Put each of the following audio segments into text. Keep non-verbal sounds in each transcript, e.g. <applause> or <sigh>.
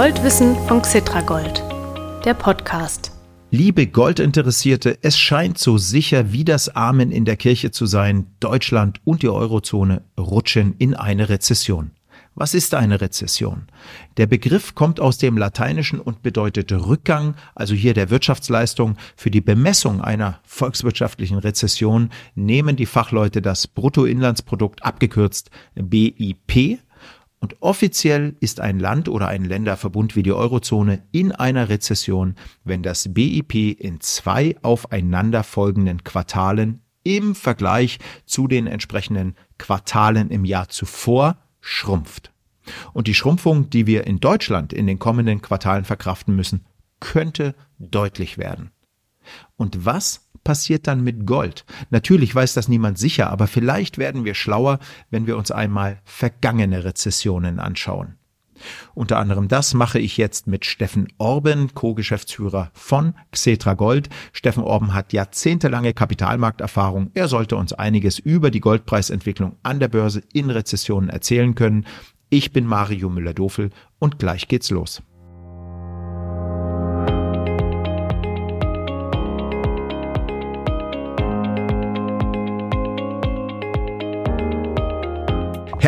Goldwissen von Xitragold, der Podcast. Liebe Goldinteressierte, es scheint so sicher wie das Amen in der Kirche zu sein, Deutschland und die Eurozone rutschen in eine Rezession. Was ist eine Rezession? Der Begriff kommt aus dem Lateinischen und bedeutet Rückgang, also hier der Wirtschaftsleistung. Für die Bemessung einer volkswirtschaftlichen Rezession nehmen die Fachleute das Bruttoinlandsprodukt abgekürzt BIP und offiziell ist ein Land oder ein Länderverbund wie die Eurozone in einer Rezession, wenn das BIP in zwei aufeinanderfolgenden Quartalen im Vergleich zu den entsprechenden Quartalen im Jahr zuvor schrumpft. Und die Schrumpfung, die wir in Deutschland in den kommenden Quartalen verkraften müssen, könnte deutlich werden. Und was passiert dann mit Gold? Natürlich weiß das niemand sicher, aber vielleicht werden wir schlauer, wenn wir uns einmal vergangene Rezessionen anschauen. Unter anderem das mache ich jetzt mit Steffen Orben, Co-Geschäftsführer von Xetra Gold. Steffen Orben hat jahrzehntelange Kapitalmarkterfahrung. Er sollte uns einiges über die Goldpreisentwicklung an der Börse in Rezessionen erzählen können. Ich bin Mario Müller-Dofel und gleich geht's los.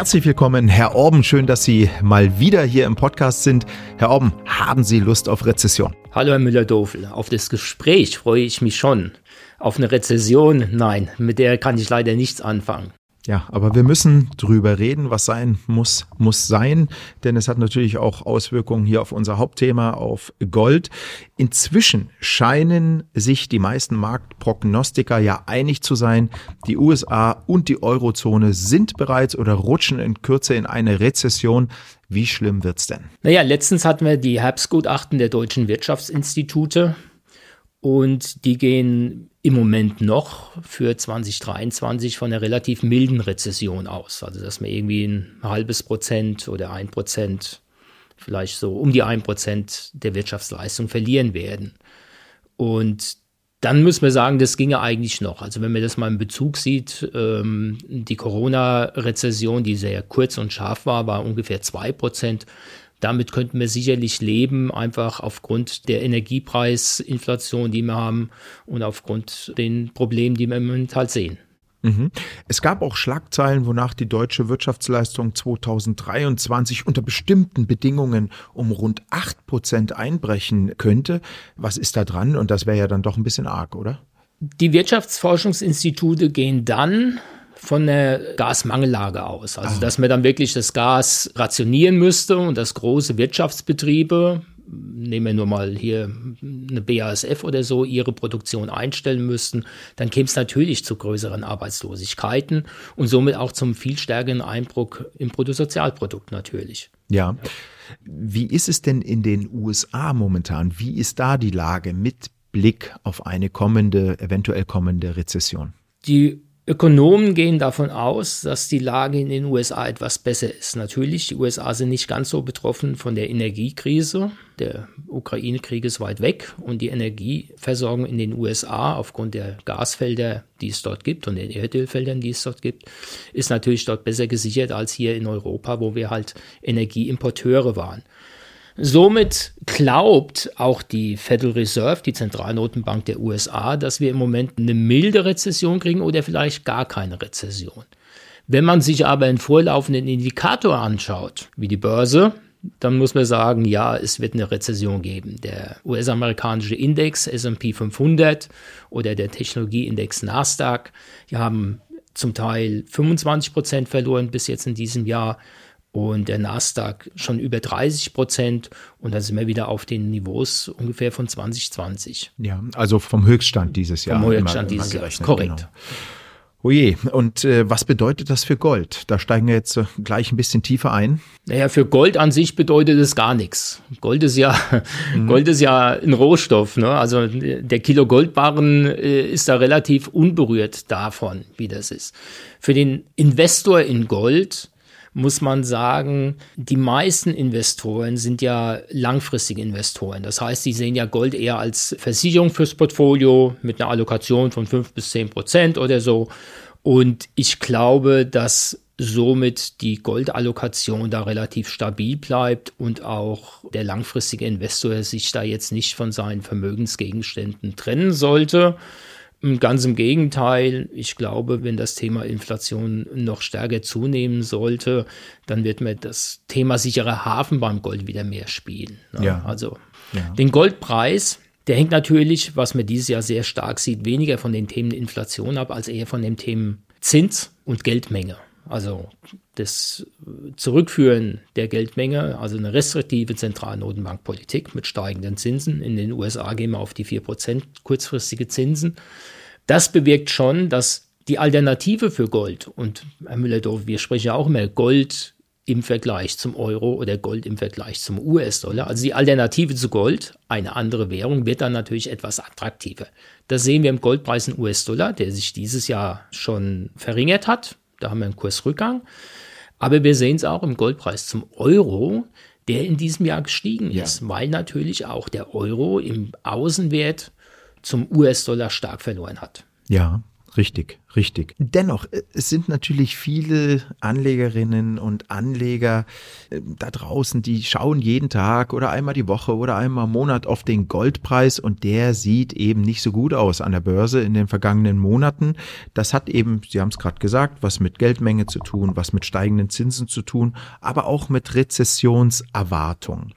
Herzlich willkommen, Herr Orben. Schön, dass Sie mal wieder hier im Podcast sind. Herr Orben, haben Sie Lust auf Rezession? Hallo, Herr Müller-Dofel. Auf das Gespräch freue ich mich schon. Auf eine Rezession, nein, mit der kann ich leider nichts anfangen. Ja, aber wir müssen drüber reden, was sein muss, muss sein, denn es hat natürlich auch Auswirkungen hier auf unser Hauptthema, auf Gold. Inzwischen scheinen sich die meisten Marktprognostiker ja einig zu sein, die USA und die Eurozone sind bereits oder rutschen in Kürze in eine Rezession. Wie schlimm wird's denn? Naja, letztens hatten wir die Herbstgutachten der deutschen Wirtschaftsinstitute und die gehen im Moment noch für 2023 von einer relativ milden Rezession aus. Also dass wir irgendwie ein halbes Prozent oder ein Prozent, vielleicht so um die ein Prozent der Wirtschaftsleistung verlieren werden. Und dann müssen wir sagen, das ginge eigentlich noch. Also wenn man das mal in Bezug sieht, ähm, die Corona-Rezession, die sehr kurz und scharf war, war ungefähr zwei Prozent. Damit könnten wir sicherlich leben, einfach aufgrund der Energiepreisinflation, die wir haben und aufgrund den Problemen, die wir im Moment halt sehen. Mhm. Es gab auch Schlagzeilen, wonach die deutsche Wirtschaftsleistung 2023 unter bestimmten Bedingungen um rund 8 Prozent einbrechen könnte. Was ist da dran? Und das wäre ja dann doch ein bisschen arg, oder? Die Wirtschaftsforschungsinstitute gehen dann von der Gasmangellage aus. Also, ah. dass man dann wirklich das Gas rationieren müsste und dass große Wirtschaftsbetriebe, nehmen wir nur mal hier eine BASF oder so, ihre Produktion einstellen müssten, dann käme es natürlich zu größeren Arbeitslosigkeiten und somit auch zum viel stärkeren Einbruch im Bruttosozialprodukt natürlich. Ja. Wie ist es denn in den USA momentan? Wie ist da die Lage mit Blick auf eine kommende, eventuell kommende Rezession? Die Ökonomen gehen davon aus, dass die Lage in den USA etwas besser ist. Natürlich, die USA sind nicht ganz so betroffen von der Energiekrise. Der Ukraine-Krieg ist weit weg und die Energieversorgung in den USA aufgrund der Gasfelder, die es dort gibt und den Erdölfeldern, die es dort gibt, ist natürlich dort besser gesichert als hier in Europa, wo wir halt Energieimporteure waren. Somit glaubt auch die Federal Reserve, die Zentralnotenbank der USA, dass wir im Moment eine milde Rezession kriegen oder vielleicht gar keine Rezession. Wenn man sich aber einen vorlaufenden Indikator anschaut, wie die Börse, dann muss man sagen, ja, es wird eine Rezession geben. Der US-amerikanische Index S&P 500 oder der Technologieindex Nasdaq, die haben zum Teil 25 Prozent verloren bis jetzt in diesem Jahr und der Nasdaq schon über 30 Prozent und dann sind wir wieder auf den Niveaus ungefähr von 2020. Ja, also vom Höchststand dieses Jahr. Vom Höchststand immer, dieses Jahr, korrekt. Genau. Oje, und äh, was bedeutet das für Gold? Da steigen wir jetzt äh, gleich ein bisschen tiefer ein. Naja, für Gold an sich bedeutet es gar nichts. Gold ist ja, <laughs> mhm. Gold ist ja ein Rohstoff. Ne? Also der Kilo Goldbarren äh, ist da relativ unberührt davon, wie das ist. Für den Investor in Gold muss man sagen, die meisten Investoren sind ja langfristige Investoren. Das heißt, sie sehen ja Gold eher als Versicherung fürs Portfolio mit einer Allokation von fünf bis zehn Prozent oder so. Und ich glaube, dass somit die Goldallokation da relativ stabil bleibt und auch der langfristige Investor sich da jetzt nicht von seinen Vermögensgegenständen trennen sollte. Ganz im Gegenteil, ich glaube, wenn das Thema Inflation noch stärker zunehmen sollte, dann wird mir das Thema sicherer Hafen beim Gold wieder mehr spielen. Ne? Ja. Also ja. den Goldpreis, der hängt natürlich, was man dieses Jahr sehr stark sieht, weniger von den Themen Inflation ab, als eher von den Themen Zins und Geldmenge. Also das Zurückführen der Geldmenge, also eine restriktive Zentralnotenbankpolitik mit steigenden Zinsen. In den USA gehen wir auf die 4% kurzfristige Zinsen. Das bewirkt schon, dass die Alternative für Gold, und Herr Müller-Dorf, wir sprechen ja auch immer Gold im Vergleich zum Euro oder Gold im Vergleich zum US-Dollar. Also die Alternative zu Gold, eine andere Währung, wird dann natürlich etwas attraktiver. Das sehen wir im Goldpreis in US-Dollar, der sich dieses Jahr schon verringert hat. Da haben wir einen Kursrückgang. Aber wir sehen es auch im Goldpreis zum Euro, der in diesem Jahr gestiegen ja. ist, weil natürlich auch der Euro im Außenwert zum US-Dollar stark verloren hat. Ja, Richtig, richtig. Dennoch, äh, es sind natürlich viele Anlegerinnen und Anleger äh, da draußen, die schauen jeden Tag oder einmal die Woche oder einmal im Monat auf den Goldpreis und der sieht eben nicht so gut aus an der Börse in den vergangenen Monaten. Das hat eben, Sie haben es gerade gesagt, was mit Geldmenge zu tun, was mit steigenden Zinsen zu tun, aber auch mit Rezessionserwartungen.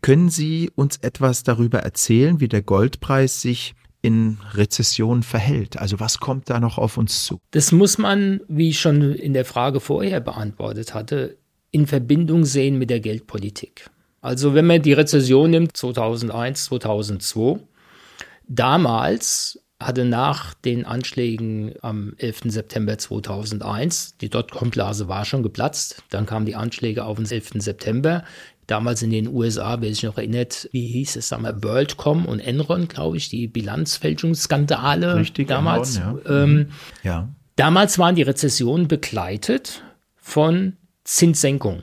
Können Sie uns etwas darüber erzählen, wie der Goldpreis sich in Rezession verhält? Also was kommt da noch auf uns zu? Das muss man, wie ich schon in der Frage vorher beantwortet hatte, in Verbindung sehen mit der Geldpolitik. Also wenn man die Rezession nimmt, 2001, 2002, damals hatte nach den Anschlägen am 11. September 2001, die Dotcom-Blase war schon geplatzt, dann kamen die Anschläge auf den 11. September damals in den USA, wer sich noch erinnert, wie hieß es, wir, WorldCom und Enron, glaube ich, die Bilanzfälschungsskandale Richtig, damals. Enron, ja. Ähm, mhm. ja. Damals waren die Rezessionen begleitet von Zinssenkungen.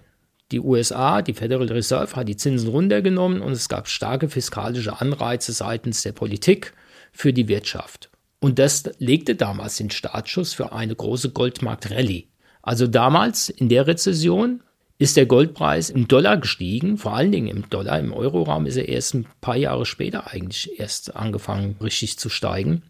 Die USA, die Federal Reserve, hat die Zinsen runtergenommen und es gab starke fiskalische Anreize seitens der Politik für die Wirtschaft. Und das legte damals den Startschuss für eine große Goldmarkt-Rallye. Also damals in der Rezession ist der Goldpreis im Dollar gestiegen, vor allen Dingen im Dollar. Im Euroraum ist er erst ein paar Jahre später eigentlich erst angefangen, richtig zu steigen.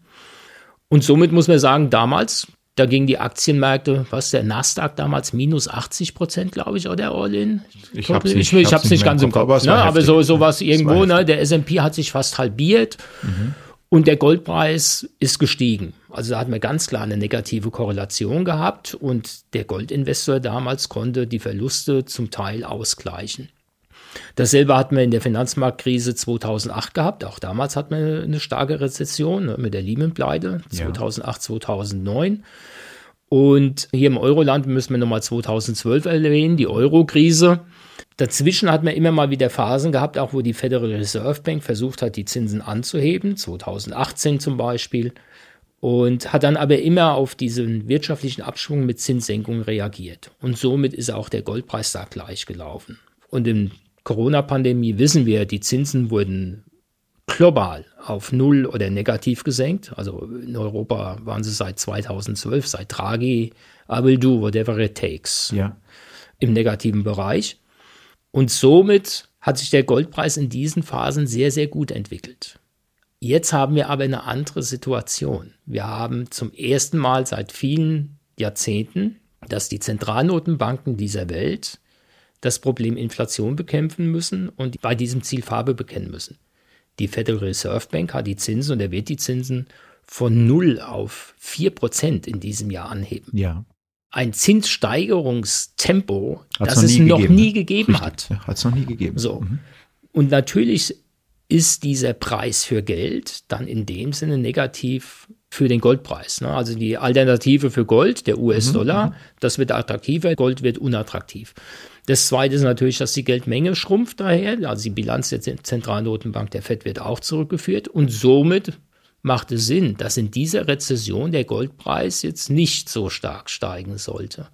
Und somit muss man sagen, damals, da gingen die Aktienmärkte, was der Nasdaq damals, minus 80 Prozent, glaube ich, oder All-In? Ich habe es nicht, ich, ich hab's nicht ganz im Kopf, aber, ne? aber so, so was irgendwo, ne? der S&P hat sich fast halbiert. Mhm. Und der Goldpreis ist gestiegen. Also da hat man ganz klar eine negative Korrelation gehabt und der Goldinvestor damals konnte die Verluste zum Teil ausgleichen. Dasselbe hatten wir in der Finanzmarktkrise 2008 gehabt. Auch damals hat man eine starke Rezession ne, mit der Lehman-Pleite 2008, 2009. Und hier im Euroland müssen wir nochmal 2012 erwähnen, die Euro-Krise. Dazwischen hat man immer mal wieder Phasen gehabt, auch wo die Federal Reserve Bank versucht hat, die Zinsen anzuheben, 2018 zum Beispiel, und hat dann aber immer auf diesen wirtschaftlichen Abschwung mit Zinssenkungen reagiert. Und somit ist auch der Goldpreis da gleich gelaufen. Und in Corona-Pandemie wissen wir, die Zinsen wurden global auf Null oder negativ gesenkt. Also in Europa waren sie seit 2012, seit Draghi, I will do whatever it takes. Ja. Im negativen Bereich. Und somit hat sich der Goldpreis in diesen Phasen sehr, sehr gut entwickelt. Jetzt haben wir aber eine andere Situation. Wir haben zum ersten Mal seit vielen Jahrzehnten, dass die Zentralnotenbanken dieser Welt das Problem Inflation bekämpfen müssen und bei diesem Ziel Farbe bekennen müssen. Die Federal Reserve Bank hat die Zinsen und er wird die Zinsen von 0 auf 4 Prozent in diesem Jahr anheben. Ja ein Zinssteigerungstempo, Hat's das es noch gegeben, nie gegeben Richtig. hat. Ja, hat es noch nie gegeben. So. Mhm. Und natürlich ist dieser Preis für Geld dann in dem Sinne negativ für den Goldpreis. Ne? Also die Alternative für Gold, der US-Dollar, mhm, mhm. das wird attraktiver, Gold wird unattraktiv. Das zweite ist natürlich, dass die Geldmenge schrumpft daher, also die Bilanz der Zentralnotenbank der FED wird auch zurückgeführt und somit macht es Sinn, dass in dieser Rezession der Goldpreis jetzt nicht so stark steigen sollte.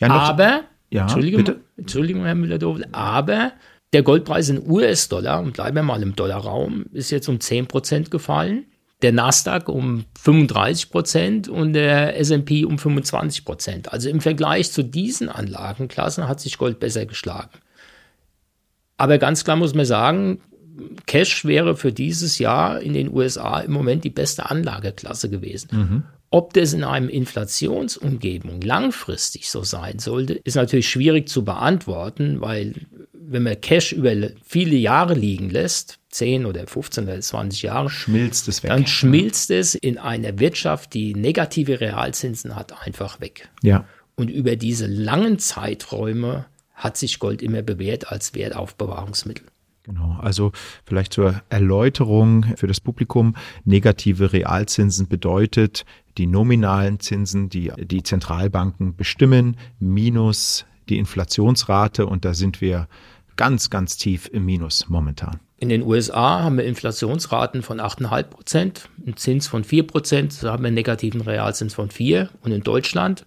Ja, aber, ja, Entschuldigung, bitte? Entschuldigung, Herr Müller-Dovle, aber der Goldpreis in US-Dollar, und bleiben wir mal im Dollarraum, ist jetzt um 10% gefallen. der Nasdaq um 35 Prozent und der S&P um 25 Prozent. Also im Vergleich zu diesen Anlagenklassen hat sich Gold besser geschlagen. Aber ganz klar muss man sagen, Cash wäre für dieses Jahr in den USA im Moment die beste Anlageklasse gewesen. Mhm. Ob das in einem Inflationsumgebung langfristig so sein sollte, ist natürlich schwierig zu beantworten, weil wenn man Cash über viele Jahre liegen lässt, 10 oder 15 oder 20 Jahre, schmilzt es weg. Dann schmilzt es in einer Wirtschaft, die negative Realzinsen hat, einfach weg. Ja. Und über diese langen Zeiträume hat sich Gold immer bewährt als Wertaufbewahrungsmittel. Genau, also vielleicht zur Erläuterung für das Publikum. Negative Realzinsen bedeutet die nominalen Zinsen, die die Zentralbanken bestimmen, minus die Inflationsrate und da sind wir ganz, ganz tief im Minus momentan. In den USA haben wir Inflationsraten von 8,5 Prozent, einen Zins von 4 Prozent, da haben wir einen negativen Realzins von 4 und in Deutschland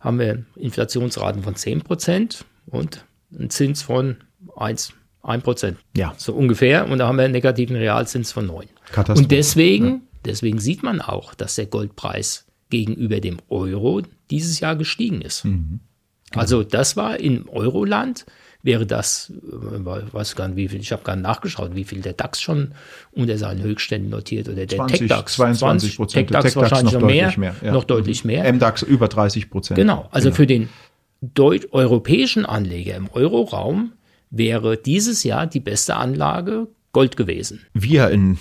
haben wir Inflationsraten von 10 Prozent und einen Zins von 1 1 Prozent. Ja. So ungefähr. Und da haben wir einen negativen Realzins von 9. Katastrophe. Und deswegen, ja. deswegen sieht man auch, dass der Goldpreis gegenüber dem Euro dieses Jahr gestiegen ist. Mhm. Also das war im Euroland wäre das, äh, weiß gar nicht, wie viel, ich habe gar nicht nachgeschaut, wie viel der DAX schon unter seinen Höchstständen notiert oder der 20, TechDAX. 22 Prozent. TechDAX, Tech wahrscheinlich noch, noch mehr, mehr ja. noch deutlich mehr. MDAX über 30 Prozent. Genau, also genau. für den europäischen Anleger im Euroraum wäre dieses Jahr die beste Anlage Gold gewesen. Wir in,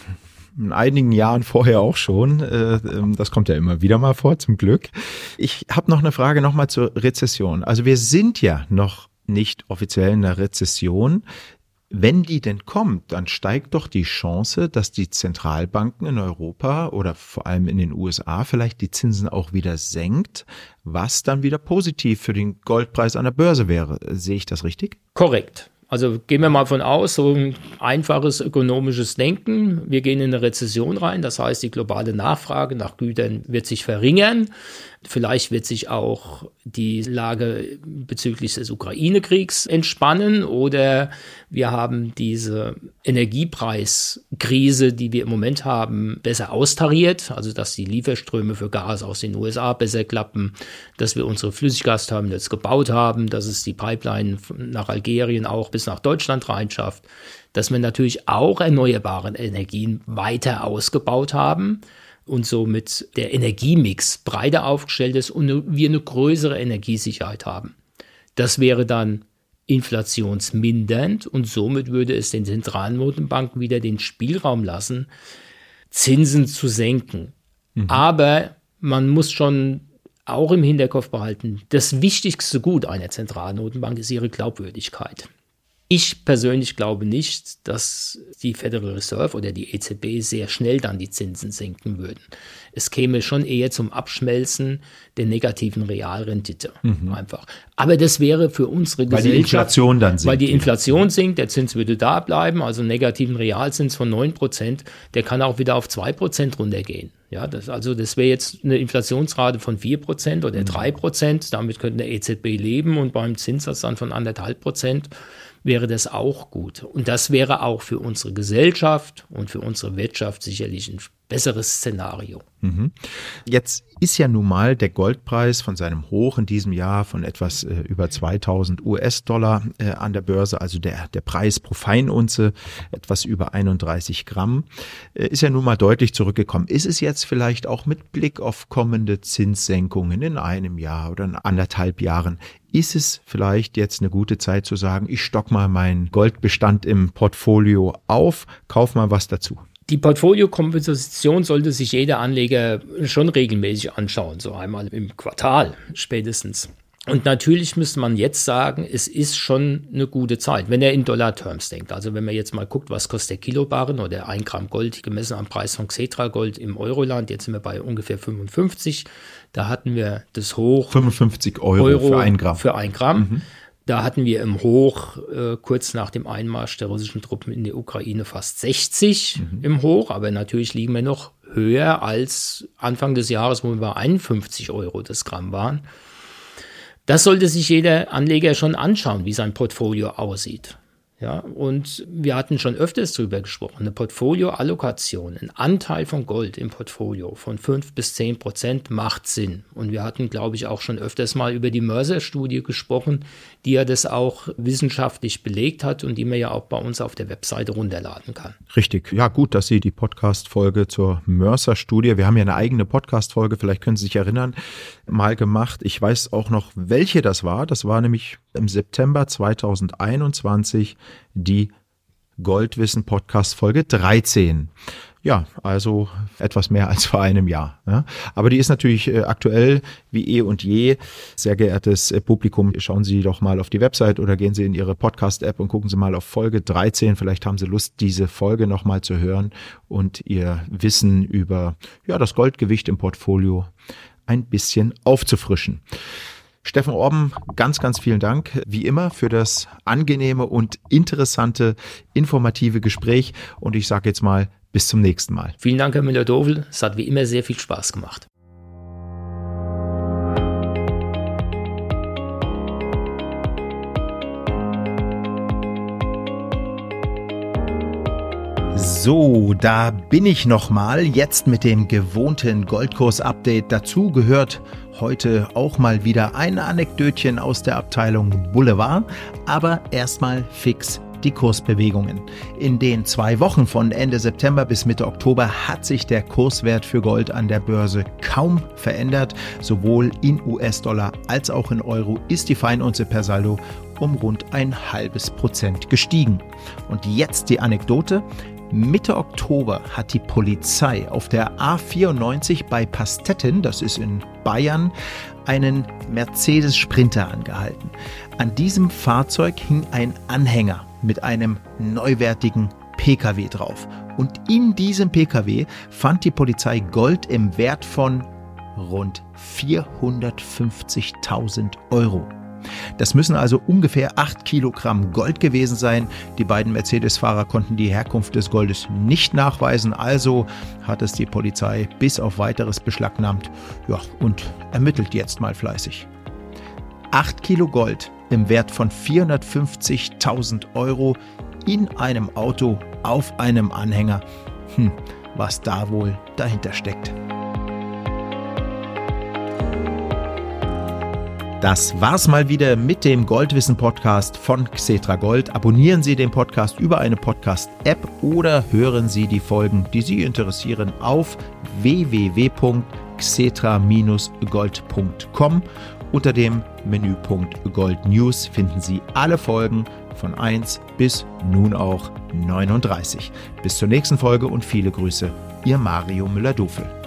in einigen Jahren vorher auch schon. Äh, ähm, das kommt ja immer wieder mal vor, zum Glück. Ich habe noch eine Frage nochmal zur Rezession. Also wir sind ja noch nicht offiziell in der Rezession. Wenn die denn kommt, dann steigt doch die Chance, dass die Zentralbanken in Europa oder vor allem in den USA vielleicht die Zinsen auch wieder senkt, was dann wieder positiv für den Goldpreis an der Börse wäre. Sehe ich das richtig? Korrekt. Also gehen wir mal von aus, so ein einfaches ökonomisches Denken. Wir gehen in eine Rezession rein, das heißt, die globale Nachfrage nach Gütern wird sich verringern. Vielleicht wird sich auch die Lage bezüglich des Ukraine-Kriegs entspannen oder wir haben diese Energiepreiskrise, die wir im Moment haben, besser austariert, also dass die Lieferströme für Gas aus den USA besser klappen, dass wir unsere Flüssiggasterminals gebaut haben, dass es die Pipeline nach Algerien auch bis nach Deutschland reinschafft, dass wir natürlich auch erneuerbare Energien weiter ausgebaut haben und somit der Energiemix breiter aufgestellt ist und wir eine größere Energiesicherheit haben. Das wäre dann inflationsmindernd und somit würde es den Zentralnotenbanken wieder den Spielraum lassen, Zinsen zu senken. Mhm. Aber man muss schon auch im Hinterkopf behalten, das wichtigste Gut einer Zentralnotenbank ist ihre Glaubwürdigkeit. Ich persönlich glaube nicht, dass die Federal Reserve oder die EZB sehr schnell dann die Zinsen senken würden. Es käme schon eher zum Abschmelzen der negativen Realrendite mhm. einfach. Aber das wäre für unsere weil Gesellschaft. Weil die Inflation dann sinkt. Weil die Inflation sinkt, der Zins würde da bleiben, also negativen Realzins von 9 Prozent, der kann auch wieder auf 2 Prozent runtergehen. Ja, das, also das wäre jetzt eine Inflationsrate von 4 Prozent oder 3 mhm. Prozent. Damit könnte der EZB leben und beim Zinssatz dann von anderthalb Prozent wäre das auch gut. Und das wäre auch für unsere Gesellschaft und für unsere Wirtschaft sicherlich ein besseres Szenario. Mhm. Jetzt ist ja nun mal der Goldpreis von seinem Hoch in diesem Jahr von etwas äh, über 2000 US-Dollar äh, an der Börse, also der, der Preis pro Feinunze etwas über 31 Gramm, äh, ist ja nun mal deutlich zurückgekommen. Ist es jetzt vielleicht auch mit Blick auf kommende Zinssenkungen in einem Jahr oder in anderthalb Jahren, ist es vielleicht jetzt eine gute Zeit zu sagen, ich stock mal meinen Goldbestand im Portfolio auf, kauf mal was dazu? Die Portfoliokomposition sollte sich jeder Anleger schon regelmäßig anschauen, so einmal im Quartal spätestens. Und natürlich müsste man jetzt sagen, es ist schon eine gute Zeit, wenn er in Dollar-Terms denkt. Also wenn man jetzt mal guckt, was kostet der Kilobarren oder ein Gramm Gold gemessen am Preis von Xetra Gold im Euroland, jetzt sind wir bei ungefähr 55. Da hatten wir das Hoch. 55 Euro, Euro für ein Gramm. Für ein Gramm. Mhm. Da hatten wir im Hoch äh, kurz nach dem Einmarsch der russischen Truppen in die Ukraine fast 60 mhm. im Hoch, aber natürlich liegen wir noch höher als Anfang des Jahres, wo wir bei 51 Euro das Gramm waren. Das sollte sich jeder Anleger schon anschauen, wie sein Portfolio aussieht. Ja, und wir hatten schon öfters darüber gesprochen, eine Portfolioallokation, ein Anteil von Gold im Portfolio von 5 bis 10 Prozent macht Sinn. Und wir hatten, glaube ich, auch schon öfters mal über die Mörser-Studie gesprochen, die ja das auch wissenschaftlich belegt hat und die man ja auch bei uns auf der Webseite runterladen kann. Richtig. Ja, gut, dass Sie die Podcast-Folge zur Mörser-Studie, wir haben ja eine eigene Podcast-Folge, vielleicht können Sie sich erinnern, mal gemacht. Ich weiß auch noch, welche das war. Das war nämlich im September 2021 die Goldwissen Podcast Folge 13. Ja, also etwas mehr als vor einem Jahr. Ja. Aber die ist natürlich äh, aktuell wie eh und je. Sehr geehrtes äh, Publikum, schauen Sie doch mal auf die Website oder gehen Sie in Ihre Podcast-App und gucken Sie mal auf Folge 13. Vielleicht haben Sie Lust, diese Folge nochmal zu hören und Ihr Wissen über ja, das Goldgewicht im Portfolio ein bisschen aufzufrischen. Steffen Orben, ganz, ganz vielen Dank, wie immer, für das angenehme und interessante, informative Gespräch. Und ich sage jetzt mal, bis zum nächsten Mal. Vielen Dank, Herr Müller-Dovel. Es hat wie immer sehr viel Spaß gemacht. So, da bin ich nochmal, jetzt mit dem gewohnten Goldkurs-Update. Dazu gehört heute auch mal wieder ein Anekdötchen aus der Abteilung Boulevard, aber erstmal fix die Kursbewegungen. In den zwei Wochen von Ende September bis Mitte Oktober hat sich der Kurswert für Gold an der Börse kaum verändert. Sowohl in US-Dollar als auch in Euro ist die Feinunze per Saldo um rund ein halbes Prozent gestiegen. Und jetzt die Anekdote. Mitte Oktober hat die Polizei auf der A94 bei Pastetten, das ist in Bayern, einen Mercedes Sprinter angehalten. An diesem Fahrzeug hing ein Anhänger mit einem neuwertigen Pkw drauf. Und in diesem Pkw fand die Polizei Gold im Wert von rund 450.000 Euro. Das müssen also ungefähr 8 Kilogramm Gold gewesen sein. Die beiden Mercedes-Fahrer konnten die Herkunft des Goldes nicht nachweisen, also hat es die Polizei bis auf weiteres beschlagnahmt ja, und ermittelt jetzt mal fleißig. 8 Kilo Gold im Wert von 450.000 Euro in einem Auto auf einem Anhänger. Hm, was da wohl dahinter steckt. Das war's mal wieder mit dem Goldwissen Podcast von Xetra Gold. Abonnieren Sie den Podcast über eine Podcast App oder hören Sie die Folgen, die Sie interessieren, auf www.xetra-gold.com. Unter dem Menüpunkt Gold News finden Sie alle Folgen von 1 bis nun auch 39. Bis zur nächsten Folge und viele Grüße, Ihr Mario Müller-Dofel.